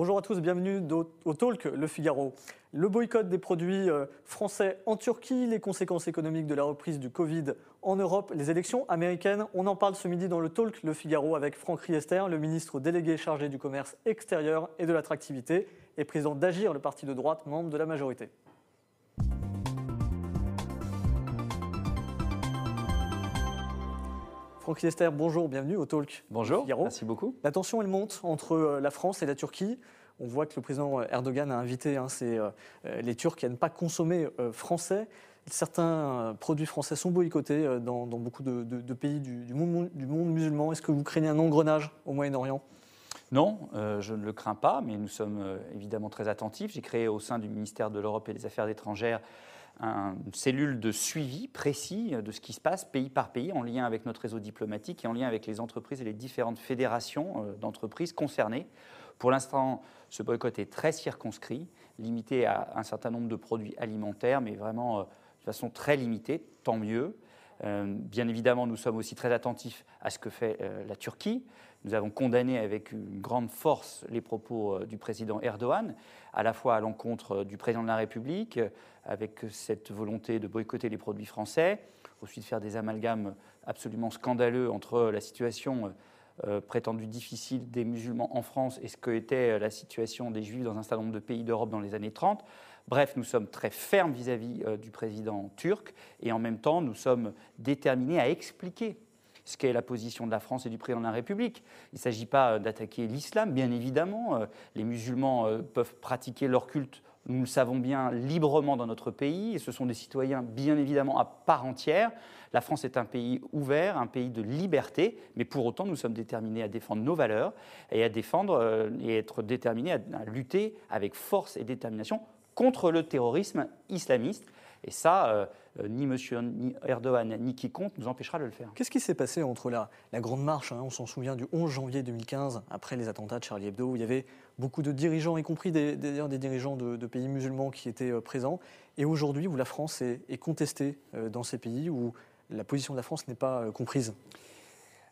Bonjour à tous, bienvenue au Talk Le Figaro. Le boycott des produits euh, français en Turquie, les conséquences économiques de la reprise du Covid en Europe, les élections américaines. On en parle ce midi dans le Talk Le Figaro avec Franck Riester, le ministre délégué chargé du commerce extérieur et de l'attractivité et président d'Agir, le parti de droite, membre de la majorité. Franck bonjour, bienvenue au Talk. Bonjour, merci beaucoup. La tension, elle monte entre euh, la France et la Turquie. On voit que le président Erdogan a invité hein, euh, les Turcs à ne pas consommer euh, français. Certains produits français sont boycottés dans, beaucoup de, pays du, monde, du, monde, musulman. Est-ce que vous craignez un engrenage au Moyen-Orient? Non, je ne le crains pas, mais nous sommes évidemment très attentifs. J'ai créé au sein du ministère de l'Europe et des Affaires étrangères une cellule de suivi précis de ce qui se passe pays par pays en lien avec notre réseau diplomatique et en lien avec les entreprises et les différentes fédérations euh, d'entreprises concernées. Pour l'instant, ce boycott est très circonscrit, limité à un certain nombre de produits alimentaires, mais vraiment euh, de façon très limitée, tant mieux. Euh, bien évidemment, nous sommes aussi très attentifs à ce que fait la Turquie. Nous avons condamné avec une grande force les propos euh, du président Erdogan, à la fois à l'encontre euh, du président de la République, euh, avec cette volonté de boycotter les produits français, ensuite faire des amalgames absolument scandaleux entre la situation prétendue difficile des musulmans en France et ce qu'était la situation des juifs dans un certain nombre de pays d'Europe dans les années 30. Bref, nous sommes très fermes vis-à-vis -vis du président turc et en même temps, nous sommes déterminés à expliquer ce qu'est la position de la France et du président de la République. Il ne s'agit pas euh, d'attaquer l'islam, bien évidemment. Euh, les musulmans euh, peuvent pratiquer leur culte, nous le savons bien, librement dans notre pays, et ce sont des citoyens, bien évidemment, à part entière. La France est un pays ouvert, un pays de liberté, mais pour autant, nous sommes déterminés à défendre nos valeurs et à défendre et être déterminés à lutter avec force et détermination contre le terrorisme islamiste. Et ça, ni M. Erdogan ni quiconque nous empêchera de le faire. Qu'est-ce qui s'est passé entre la, grande marche, hein, on s'en souvient, du 11 janvier 2015, après les attentats de Charlie Hebdo, où il y avait beaucoup de dirigeants, y compris des, des, dirigeants de, pays musulmans qui étaient euh, présents, et aujourd'hui où la France est, est contestée euh, dans ces pays, où la position de la France n'est pas comprise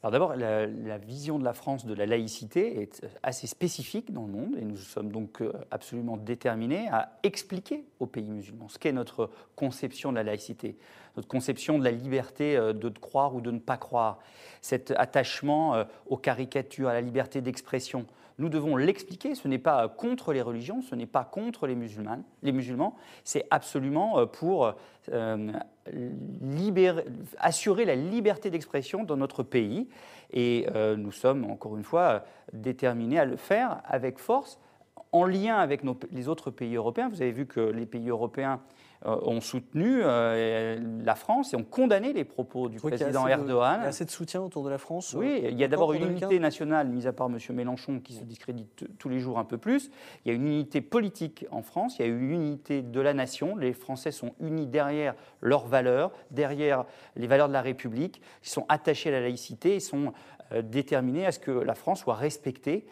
d'abord, la, vision de la France de la laïcité est assez spécifique dans le monde et nous sommes donc euh, absolument déterminés à expliquer aux pays musulmans ce qu'est notre conception de la laïcité, notre conception de la liberté euh, de croire ou de ne pas croire, cet attachement euh, aux caricatures, à la liberté d'expression. Nous devons l'expliquer, ce n'est pas contre les religions, ce n'est pas contre les musulmans, les musulmans c'est absolument pour assurer la liberté d'expression dans notre pays. Et euh, nous sommes, encore une fois, déterminés à le faire avec force, en lien avec les autres pays européens. Vous avez vu que les pays européens euh, ont soutenu euh, la France et ont condamné les propos du président Erdogan. il y a assez de soutien autour de la France Oui, il y a d'abord une unité nationale, mise à part M. Mélenchon, qui se discrédite tous les jours un peu plus. Il y a une unité politique en France, il y a une unité de la nation. Les Français sont unis derrière leurs valeurs, derrière les valeurs de la République. Ils sont attachés à la laïcité, ils sont euh, déterminés à ce que la France soit respectée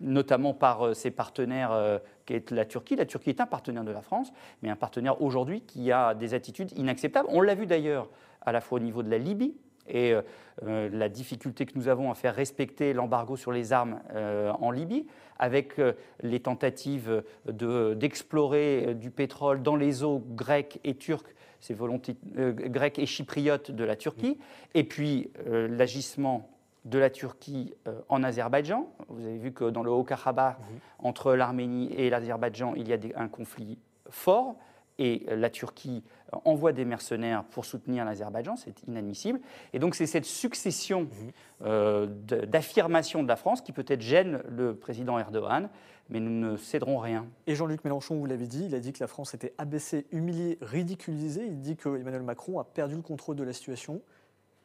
notamment par euh, ses partenaires euh, qui est la Turquie. La Turquie est un partenaire de la France, mais un partenaire aujourd'hui qui a des attitudes inacceptables. On l'a vu d'ailleurs à la fois au niveau de la Libye, et euh, la difficulté que nous avons à faire respecter l'embargo sur les armes en Libye, avec les tentatives d'explorer du pétrole dans les eaux grecques et turques, ces volontés grecques et chypriotes de la Turquie, et puis l'agissement de la Turquie euh, en Azerbaïdjan. Vous avez vu que dans le Haut-Karabakh, mhm. entre l'Arménie et l'Azerbaïdjan, il y a un conflit fort. Et la Turquie envoie des mercenaires pour soutenir l'Azerbaïdjan, c'est inadmissible. Et donc c'est cette succession mhm. euh, d'affirmations de la France qui peut-être gêne le président Erdogan, mais nous ne céderons rien. Et Jean-Luc Mélenchon, vous l'avez dit, il a dit que la France était abaissée, humiliée, ridiculisée. Il dit que Emmanuel Macron a perdu le contrôle de la situation.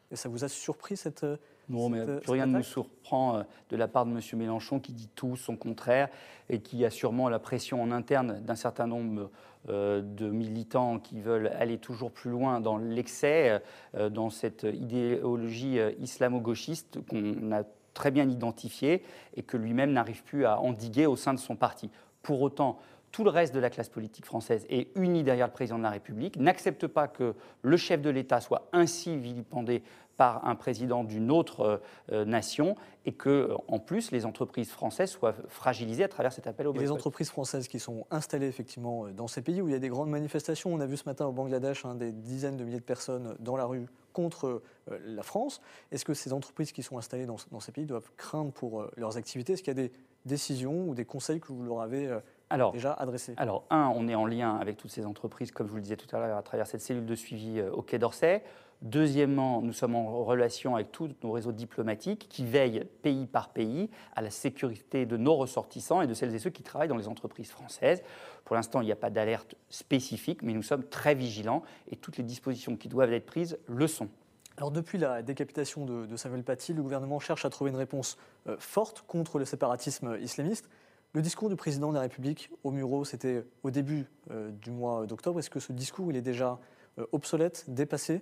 Et ça vous a surpris cette, non, mais plus rien ne nous surprend euh, de la part de M. Mélenchon qui dit tout son contraire et qui a sûrement la pression en interne d'un certain nombre euh, de militants qui veulent aller toujours plus loin dans l'excès, euh, dans cette idéologie islamo-gauchiste qu'on a très bien identifiée et que lui-même n'arrive plus à endiguer au sein de son parti. Pour autant, tout le reste de la classe politique française est uni derrière le président de la République, n'accepte pas que le chef de l'État soit ainsi vilipendé par un président d'une autre nation et que, en plus, les entreprises françaises soient fragilisées à travers cet appel au boycott. Les entreprises françaises qui sont installées effectivement dans ces pays où il y a des grandes manifestations, on a vu ce matin au Bangladesh hein, des dizaines de milliers de personnes dans la rue contre la France. Est-ce que ces entreprises qui sont installées dans, ces pays doivent craindre pour leurs activités? Est-ce qu'il y a des décisions ou des conseils que vous leur avez alors, déjà adressés? Alors, un, on est en lien avec toutes ces entreprises, comme je vous le disais tout à l'heure, à travers cette cellule de suivi euh, au Quai d'Orsay. Deuxièmement, nous sommes en relation avec tous nos réseaux diplomatiques qui veillent pays par pays à la sécurité de nos ressortissants et de celles et ceux qui travaillent dans les entreprises françaises. Pour l'instant, il n'y a pas d'alerte spécifique, mais nous sommes très vigilants et toutes les dispositions qui doivent être prises le sont. Alors depuis la décapitation de, Samuel Paty, le gouvernement cherche à trouver une réponse euh, forte contre le séparatisme islamiste. Le discours du président de la République au Muro, c'était au début euh, du mois d'octobre. Est-ce que ce discours, il est déjà euh, obsolète, dépassé?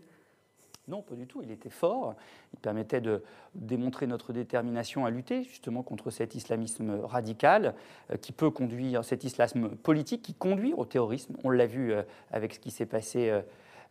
Non, pas du tout. Il était fort. Il permettait de démontrer notre détermination à lutter justement contre cet islamisme radical euh, qui peut conduire, cet islam politique qui conduit au terrorisme. On l'a vu avec ce qui s'est passé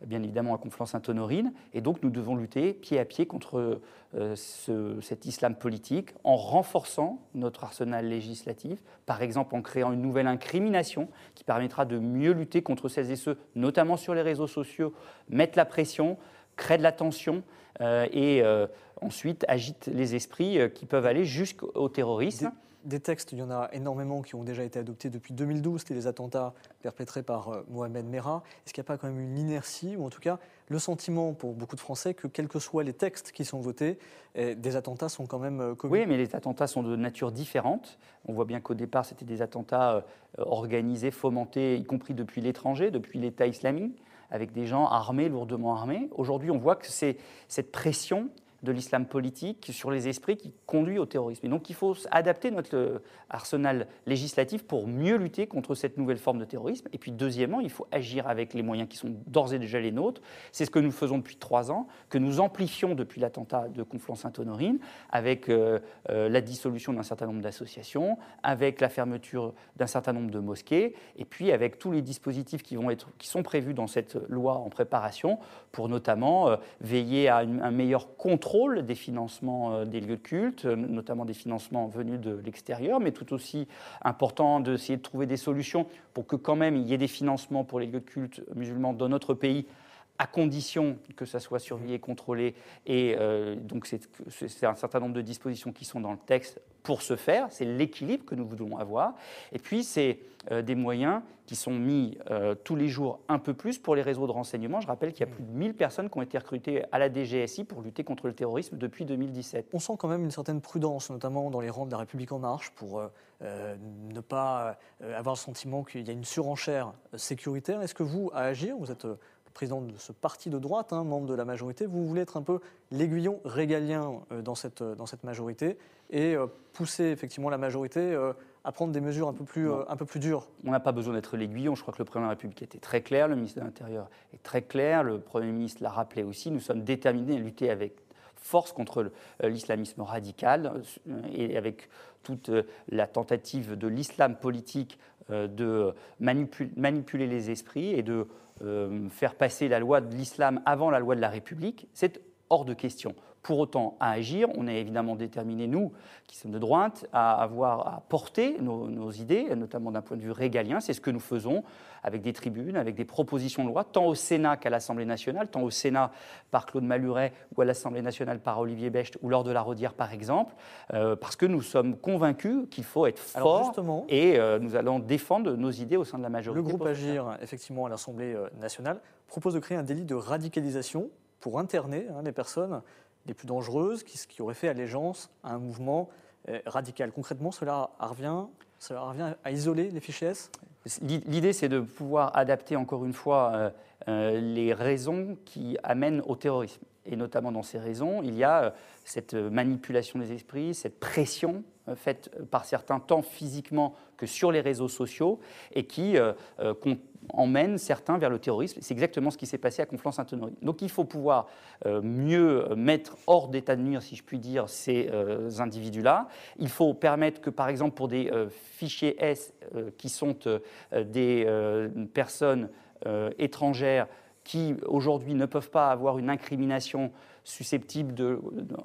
bien évidemment à Conflans-Sainte-Honorine. Et donc nous devons lutter pied à pied contre euh, cet islam politique en renforçant notre arsenal législatif, par exemple en créant une nouvelle incrimination qui permettra de mieux lutter contre celles et ceux, notamment sur les réseaux sociaux, mettre la pression, créer de la tension euh, et euh, ensuite agite les esprits qui peuvent aller jusqu'au terrorisme des textes, il y en a énormément qui ont déjà été adoptés depuis 2012. C'était les attentats perpétrés par euh, Mohamed Merah. Est-ce qu'il n'y a pas quand même une inertie, ou en tout cas le sentiment pour beaucoup de Français que, quels que soient les textes qui sont votés, eh, des attentats sont quand même euh, commis Oui, mais les attentats sont de nature différente. On voit bien qu'au départ, c'était des attentats euh, organisés, fomentés, y compris depuis l'étranger, depuis l'État islamique, avec des gens armés, lourdement armés. Aujourd'hui, on voit que c'est cette pression de l'islam politique sur les esprits qui conduit au terrorisme. Et donc il faut adapter notre euh, arsenal législatif pour mieux lutter contre cette nouvelle forme de terrorisme. Et puis deuxièmement, il faut agir avec les moyens qui sont d'ores et déjà les nôtres. C'est ce que nous faisons depuis trois ans, que nous amplifions depuis l'attentat de Conflans-Sainte-Honorine, avec euh, euh, la dissolution d'un certain nombre d'associations, avec la fermeture d'un certain nombre de mosquées, et puis avec tous les dispositifs qui, vont être, qui sont prévus dans cette loi en préparation, pour notamment veiller à un meilleur contrôle des financements euh, des lieux de culte, euh, notamment des financements venus de l'extérieur, mais tout aussi important d'essayer de trouver des solutions pour que quand même il y ait des financements pour les lieux de culte musulmans dans notre pays à condition que ça soit surveillé, contrôlé. Et euh, donc, c'est un certain nombre de dispositions qui sont dans le texte pour ce faire. C'est l'équilibre que nous voulons avoir. Et puis, c'est euh, des moyens qui sont mis euh, tous les jours un peu plus pour les réseaux de renseignement. Je rappelle qu'il y a plus de 1000 personnes qui ont été recrutées à la DGSI pour lutter contre le terrorisme depuis 2017. On sent quand même une certaine prudence, notamment dans les rangs de la République en marche, pour ne pas avoir le sentiment qu'il y a une surenchère sécuritaire. Est-ce que vous, à agir, vous êtes président de ce parti de droite, hein, membre de la majorité, vous voulez être un peu l'aiguillon régalien euh, dans, cette, euh, dans cette majorité et euh, pousser effectivement la majorité à prendre des mesures un peu plus, un peu plus dures On n'a pas besoin d'être l'aiguillon. Je crois que le président de la République était très clair, le ministre de l'Intérieur est très clair, le Premier ministre l'a rappelé aussi. Nous sommes déterminés à lutter avec force contre l'islamisme radical et avec toute la tentative de l'islam politique de manipuler les esprits et de faire passer la loi de l'islam avant la loi de la République, c'est hors de question. Pour autant, à agir, on est évidemment déterminés, nous, qui sommes de droite, à avoir à porter nos, idées, notamment d'un point de vue régalien. C'est ce que nous faisons avec des tribunes, avec des propositions de loi, tant au Sénat qu'à l'Assemblée nationale, tant au Sénat par Claude Maluret ou à l'Assemblée nationale par Olivier Becht ou lors de la Rodière, par exemple, euh, parce que nous sommes convaincus qu'il faut être fort et euh, nous allons défendre nos idées au sein de la majorité. Le groupe Agir, effectivement, à l'Assemblée euh, nationale, propose de créer un délit de radicalisation pour interner hein, les personnes les plus dangereuses, qui, auraient fait allégeance à un mouvement euh, radical. Concrètement, cela revient, cela revient à isoler les fichiers L'idée, c'est de pouvoir adapter encore une fois euh, euh, les raisons qui amènent au terrorisme. Et notamment dans ces raisons, il y a cette manipulation des esprits, cette pression faite par certains tant physiquement que sur les réseaux sociaux et qui emmène certains vers le terrorisme. C'est exactement ce qui s'est passé à Conflans-Sainte-Honorine. Donc il faut pouvoir euh, mieux mettre hors d'état de nuire, si je puis dire, ces euh, individus-là. Il faut permettre que, par exemple, pour des euh, fichiers S qui sont des personnes étrangères qui aujourd'hui ne peuvent pas avoir une incrimination susceptible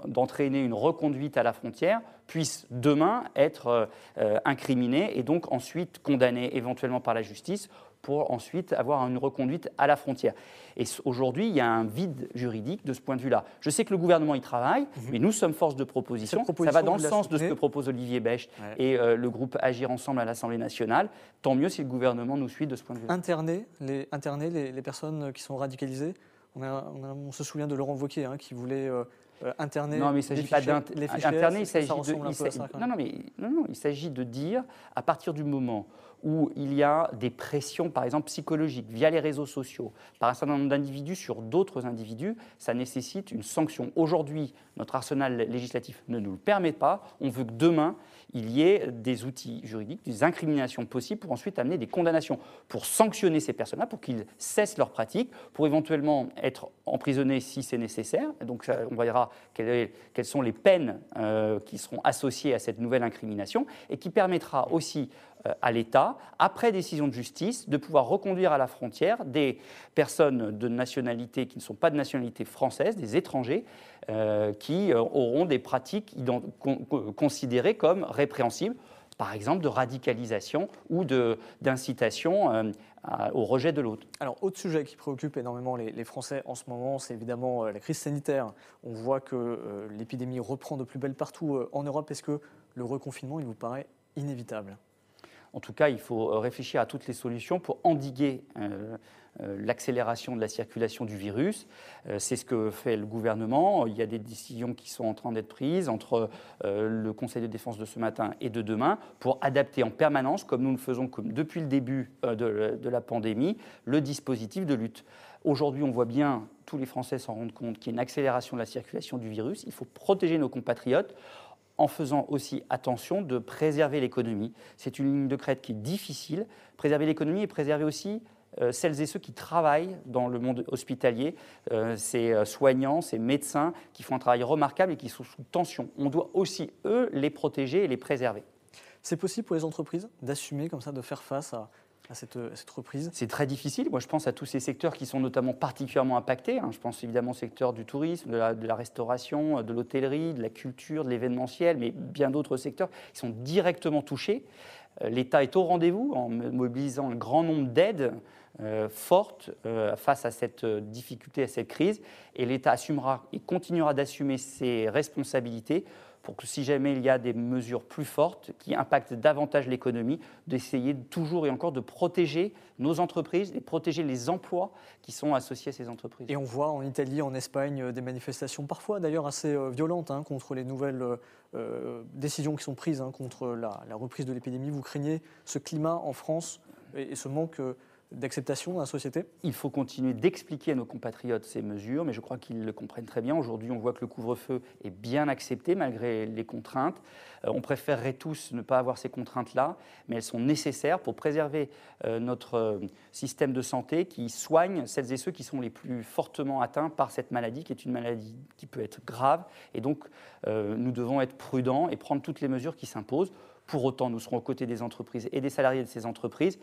d'entraîner une reconduite à la frontière puissent demain être euh, incriminés et donc ensuite condamnés éventuellement par la justice pour ensuite avoir une reconduite à la frontière. Et aujourd'hui, il y a un vide juridique de ce point de vue-là. Je sais que le gouvernement y travaille, mhm. mais nous sommes force de proposition. Ça va dans le sens de ce que propose Olivier Becht et euh, le groupe Agir Ensemble à l'Assemblée nationale. Tant mieux si le gouvernement nous suit de ce point de vue. Interner les, interner les, personnes qui sont radicalisées on, se souvient de Laurent Wauquiez hein, qui voulait euh, euh, interner. Non, mais il ne s'agit pas d'interner, il s'agit de. non, non, mais non, non, il s'agit de dire à partir du moment où il y a des pressions, par exemple psychologiques, via les réseaux sociaux, par un certain nombre d'individus sur d'autres individus, ça nécessite une sanction. Aujourd'hui, notre arsenal législatif ne nous le permet pas. On veut que demain, il y ait des outils juridiques, des incriminations possibles pour ensuite amener des condamnations, pour sanctionner ces personnes-là, pour qu'ils cessent leur pratique, pour éventuellement être emprisonnés si c'est nécessaire. Donc on verra quelles, sont les peines euh, qui seront associées à cette nouvelle incrimination et qui permettra aussi à l'État, après décision de justice, de pouvoir reconduire à la frontière des personnes de nationalité qui ne sont pas de nationalité française, des étrangers, euh, qui euh, auront des pratiques considérées comme répréhensibles, par exemple de radicalisation ou d'incitation au rejet de l'autre. Alors, autre sujet qui préoccupe énormément les, Français en ce moment, c'est évidemment la crise sanitaire. On voit que l'épidémie reprend de plus belle partout en Europe. Est-ce que le reconfinement, il vous paraît inévitable? En tout cas, il faut euh, réfléchir à toutes les solutions pour endiguer euh, euh, l'accélération de la circulation du virus. C'est ce que fait le gouvernement. Il y a des décisions qui sont en train d'être prises entre le Conseil de défense de ce matin et de demain pour adapter en permanence, comme nous le faisons depuis le début de, de la pandémie, le dispositif de lutte. Aujourd'hui, on voit bien, tous les Français s'en rendent compte, qu'il y a une accélération de la circulation du virus. Il faut protéger nos compatriotes en faisant aussi attention de préserver l'économie. C'est une ligne de crête qui est difficile. Préserver l'économie et préserver aussi euh, celles et ceux qui travaillent dans le monde hospitalier, euh, ces euh, soignants, ces médecins qui font un travail remarquable et qui sont sous tension. On doit aussi, eux, les protéger et les préserver. C'est possible pour les entreprises d'assumer comme ça, de faire face à, à cette, reprise C'est très difficile. Moi, je pense à tous ces secteurs qui sont notamment particulièrement impactés. Hein. Je pense évidemment au secteur du tourisme, de la, restauration, de l'hôtellerie, de la culture, de l'événementiel, mais bien d'autres secteurs qui sont directement touchés. Euh, L'État est au rendez-vous en mobilisant un grand nombre d'aides euh, fortes euh, face à cette difficulté, à cette crise. Et l'État assumera et continuera d'assumer ses responsabilités pour que si jamais il y a des mesures plus fortes qui impactent davantage l'économie, d'essayer toujours et encore de protéger nos entreprises et protéger les emplois qui sont associés à ces entreprises. Et on voit en Italie, en Espagne, euh, des manifestations parfois d'ailleurs assez euh, violentes hein, contre les nouvelles euh, décisions qui sont prises hein, contre la, reprise de l'épidémie. Vous craignez ce climat en France et, et ce manque d'acceptation dans la société Il faut continuer d'expliquer à nos compatriotes ces mesures, mais je crois qu'ils le comprennent très bien. Aujourd'hui, on voit que le couvre-feu est bien accepté malgré les contraintes. Euh, on préférerait tous ne pas avoir ces contraintes-là, mais elles sont nécessaires pour préserver euh, notre euh, système de santé qui soigne celles et ceux qui sont les plus fortement atteints par cette maladie, qui est une maladie qui peut être grave. Et donc, nous devons être prudents et prendre toutes les mesures qui s'imposent. Pour autant, nous serons aux côtés des entreprises et des salariés de ces entreprises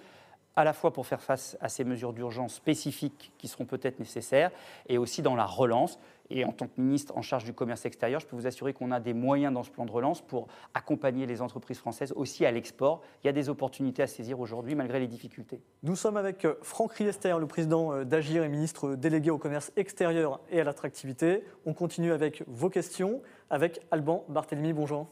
à la fois pour faire face à ces mesures d'urgence spécifiques qui seront peut-être nécessaires, et aussi dans la relance. Et en tant que ministre en charge du commerce extérieur, je peux vous assurer qu'on a des moyens dans ce plan de relance pour accompagner les entreprises françaises aussi à l'export. Il y a des opportunités à saisir aujourd'hui malgré les difficultés. Nous sommes avec euh, Franck Riester, le président euh, d'Agir et ministre délégué au commerce extérieur et à l'attractivité. On continue avec vos questions avec Alban Barthélemy. Bonjour.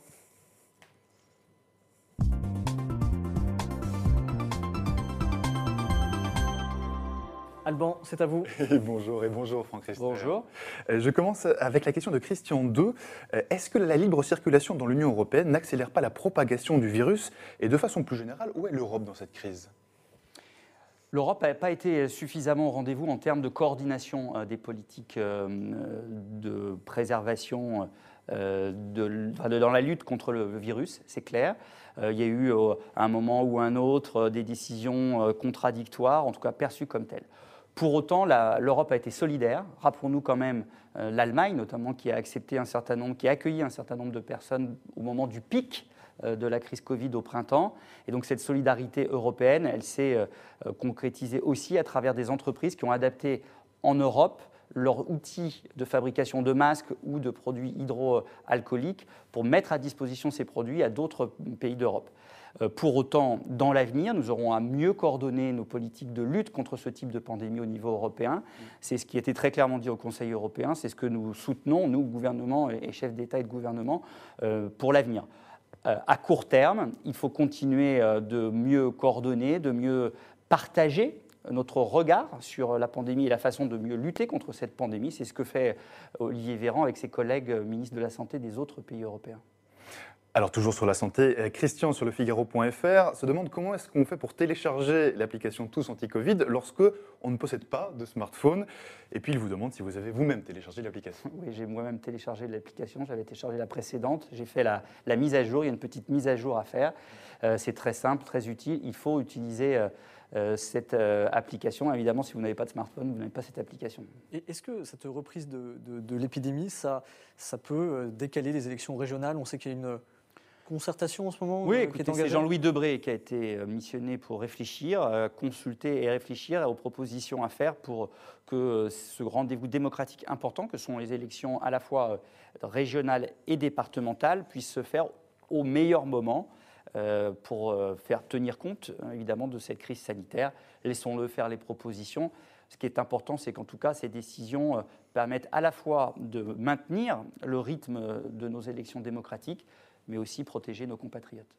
Alban, c'est à vous. bonjour et bonjour Franck Christophe. Bonjour. Euh, je commence avec la question de Christian II. Euh, est-ce que la libre circulation dans l'Union européenne n'accélère pas la propagation du virus Et de façon plus générale, où est l'Europe dans cette crise? L'Europe n'a pas été suffisamment au rendez-vous en termes de coordination euh, des politiques de préservation dans la lutte contre le virus, c'est clair. il y a eu à un moment ou un autre des décisions contradictoires, en tout cas perçues comme telles. Pour autant, l'Europe a été solidaire. Rappelons-nous quand même euh, l'Allemagne, notamment, qui a accepté un certain nombre, qui a accueilli un certain nombre de personnes au moment du pic euh, de la crise Covid au printemps. Et donc cette solidarité européenne, elle s'est euh, concrétisée aussi à travers des entreprises qui ont adapté en Europe leur outil de fabrication de masques ou de produits hydroalcooliques pour mettre à disposition ces produits à d'autres pays d'Europe. Euh, pour autant, dans l'avenir, nous aurons à mieux coordonner nos politiques de lutte contre ce type de pandémie au niveau européen. C'est ce qui était très clairement dit au Conseil européen, c'est ce que nous soutenons, nous, gouvernement et chefs d'État et de gouvernement, euh, pour l'avenir. Euh, à court terme, il faut continuer de mieux coordonner, de mieux partager notre regard sur la pandémie et la façon de mieux lutter contre cette pandémie. C'est ce que fait Olivier Véran avec ses collègues ministres de la Santé des autres pays européens. Alors toujours sur la santé, euh, Christian sur le Figaro.fr se demande comment est-ce qu'on fait pour télécharger l'application Tous Anti-Covid lorsque on ne possède pas de smartphone. Et puis il vous demande si vous avez vous-même téléchargé l'application. Oui, j'ai moi-même téléchargé l'application, j'avais téléchargé la précédente, j'ai fait la, mise à jour, il y a une petite mise à jour à faire. Euh, c'est très simple, très utile, il faut utiliser... Euh, cette application. Évidemment, si vous n'avez pas de smartphone, vous n'avez pas cette application. Est-ce que cette reprise de, de l'épidémie, ça, ça peut décaler les élections régionales? On sait qu'il y a une concertation en ce moment Oui, euh, c'est Jean-Louis Debré qui a été euh, missionné pour réfléchir, euh, consulter et réfléchir aux propositions à faire pour que ce rendez-vous démocratique important, que sont les élections à la fois régionales et départementales, puisse se faire au meilleur moment pour faire tenir compte évidemment de cette crise sanitaire. Laissons-le faire les propositions. Ce qui est important, c'est qu'en tout cas, ces décisions permettent à la fois de maintenir le rythme de nos élections démocratiques, mais aussi protéger nos compatriotes.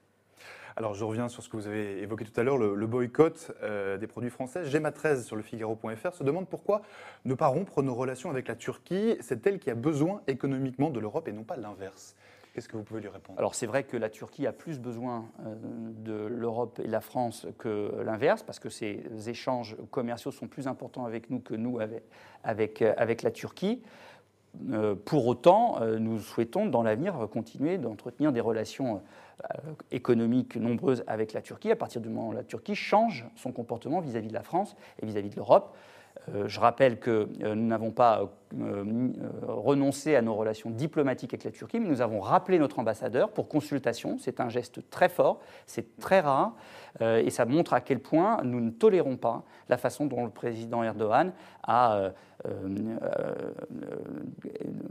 Alors je reviens sur ce que vous avez évoqué tout à l'heure, le, boycott euh, des produits français. Gemma 13 sur le Figaro.fr se demande pourquoi ne pas rompre nos relations avec la Turquie. C'est elle qui a besoin économiquement de l'Europe et non pas l'inverse. Qu'est-ce que vous pouvez lui répondre? Alors c'est vrai que la Turquie a plus besoin euh, de l'Europe et de la France que l'inverse, parce que ces échanges commerciaux sont plus importants avec nous que nous avec, avec, euh, avec la Turquie. Euh, pour autant, euh, nous souhaitons dans l'avenir continuer d'entretenir des relations euh, économiques nombreuses avec la Turquie à partir du moment où la Turquie change son comportement vis-à-vis de la France et vis-à-vis de l'Europe. Je rappelle que nous n'avons pas renoncé à nos relations diplomatiques avec la Turquie, mais nous avons rappelé notre ambassadeur pour consultation. C'est un geste très fort, c'est très rare, et ça montre à quel point nous ne tolérons pas la façon dont le président Erdogan euh, euh,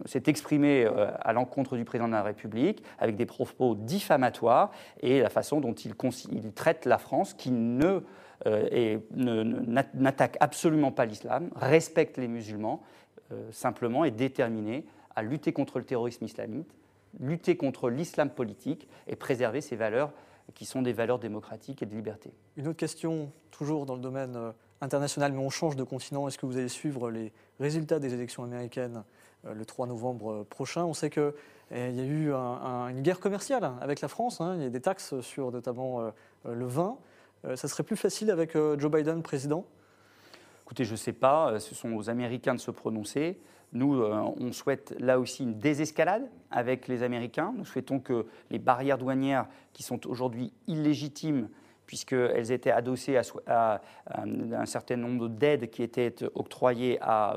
s'est exprimé euh, à l'encontre du président de la République avec des propos diffamatoires et la façon dont il traite la France qui ne n'attaque absolument pas l'islam, respecte les musulmans, simplement est déterminé à lutter contre le terrorisme islamique, lutter contre l'islam politique et préserver ces valeurs qui sont des valeurs démocratiques et de liberté. Une autre question, toujours dans le domaine international, mais on change de continent. Est-ce que vous allez suivre les résultats des élections américaines euh, le 3 novembre euh, prochain? On sait qu'il eh, y a eu une guerre commerciale avec la France. Hein. Il y a des taxes sur notamment euh, le vin. Ça serait plus facile avec Joe Biden président? Écoutez, je ne sais pas. Ce sont aux Américains de se prononcer. Nous, on souhaite là aussi une désescalade avec les Américains. Nous souhaitons que les barrières douanières qui sont aujourd'hui illégitimes puisqu'elles étaient adossées à, un certain nombre d'aides qui étaient octroyées à,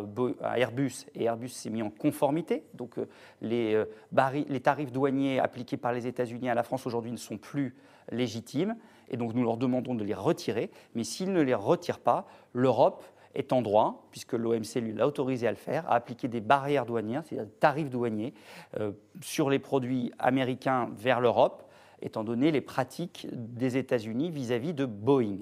Airbus, et Airbus s'est mis en conformité. Donc euh, les, euh, les tarifs douaniers appliqués par les États-Unis à la France aujourd'hui ne sont plus légitimes, et donc nous leur demandons de les retirer. Mais s'ils ne les retirent pas, l'Europe est en droit, puisque l'OMC lui l'a autorisé à le faire, à appliquer des barrières douanières, c'est-à-dire des tarifs douaniers, euh, sur les produits américains vers l'Europe, étant donné les pratiques des États-Unis vis-à-vis de Boeing.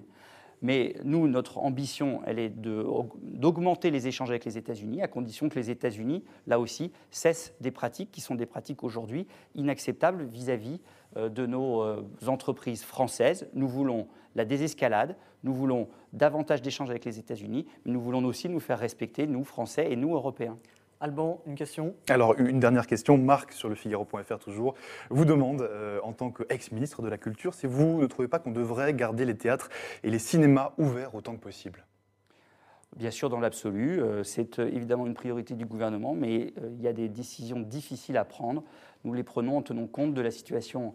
Mais nous, notre ambition, elle est d'augmenter les échanges avec les États-Unis, à condition que les États-Unis, là aussi, cessent des pratiques qui sont des pratiques aujourd'hui inacceptables vis-à-vis euh, de nos euh, entreprises françaises. Nous voulons la désescalade, nous voulons davantage d'échanges avec les États-Unis, mais nous voulons aussi nous faire respecter, nous, Français et nous, Européens. Alban, une question Alors, une dernière question. Marc, sur le Figaro.fr toujours, vous demande, euh, en tant qu'ex-ministre de la Culture, si vous ne trouvez pas qu'on devrait garder les théâtres et les cinémas ouverts autant que possible Bien sûr, dans l'absolu, euh, c'est euh, évidemment une priorité du gouvernement, mais il y a des décisions difficiles à prendre. Nous les prenons en tenant compte de la situation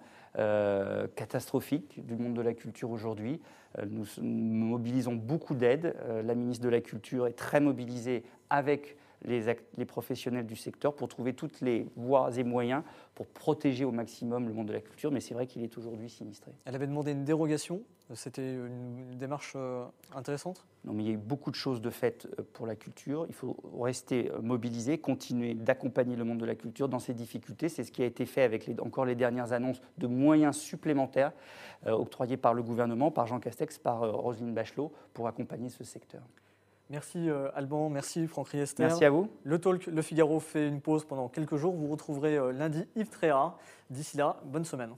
catastrophique du monde de la culture aujourd'hui. nous mobilisons beaucoup d'aides. la ministre de la Culture est très mobilisée avec les, professionnels du secteur pour trouver toutes les voies et moyens pour protéger au maximum le monde de la culture. Mais c'est vrai qu'il est aujourd'hui sinistré. Elle avait demandé une dérogation. C'était une, une démarche euh, intéressante? Non, mais il y a eu beaucoup de choses de faites euh, pour la culture. Il faut rester euh, mobilisé, continuer d'accompagner le monde de la culture dans ses difficultés. C'est ce qui a été fait avec les- encore les dernières annonces de moyens supplémentaires euh, octroyés par le gouvernement, par Jean Castex, par euh, Roselyne Bachelot, pour accompagner ce secteur. Merci euh, Alban, merci Franck Riester. Merci à vous. Le Talk, Le Figaro fait une pause pendant quelques jours. Vous retrouverez euh, lundi Yves Tréhard. D'ici là, bonne semaine.